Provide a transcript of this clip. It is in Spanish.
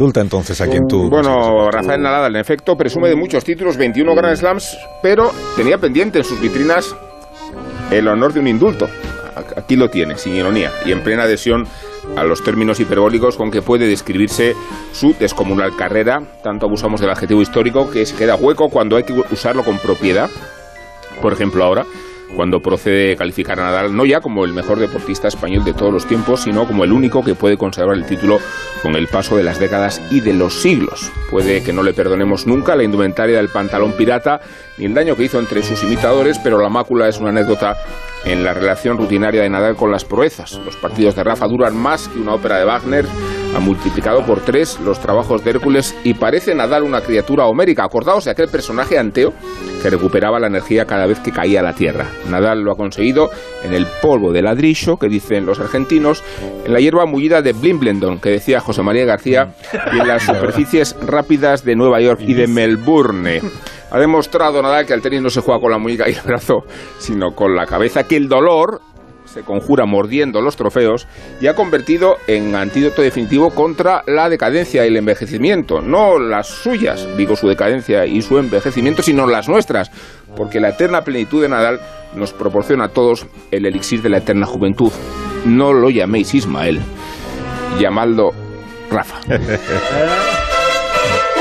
entonces aquí en tu... Bueno, Rafael Nadal, en efecto, presume de muchos títulos, 21 Grand Slams, pero tenía pendiente en sus vitrinas el honor de un indulto. Aquí lo tiene, sin ironía, y en plena adhesión a los términos hiperbólicos con que puede describirse su descomunal carrera. Tanto abusamos del adjetivo histórico que se queda hueco cuando hay que usarlo con propiedad. Por ejemplo, ahora cuando procede calificar a Nadal no ya como el mejor deportista español de todos los tiempos, sino como el único que puede conservar el título con el paso de las décadas y de los siglos. Puede que no le perdonemos nunca la indumentaria del pantalón pirata ni el daño que hizo entre sus imitadores, pero la mácula es una anécdota en la relación rutinaria de Nadal con las proezas. Los partidos de Rafa duran más que una ópera de Wagner, ha multiplicado por tres los trabajos de Hércules y parece Nadal una criatura homérica. Acordaos de aquel personaje anteo que recuperaba la energía cada vez que caía a la tierra. Nadal lo ha conseguido en el polvo de ladrillo, que dicen los argentinos, en la hierba mullida de Blimbledon, que decía José María García, y en las superficies rápidas de Nueva York y de Melbourne. Ha demostrado Nadal que al tenis no se juega con la muñeca y el brazo, sino con la cabeza, que el dolor se conjura mordiendo los trofeos y ha convertido en antídoto definitivo contra la decadencia y el envejecimiento. No las suyas, digo su decadencia y su envejecimiento, sino las nuestras, porque la eterna plenitud de Nadal nos proporciona a todos el elixir de la eterna juventud. No lo llaméis Ismael, llamadlo Rafa.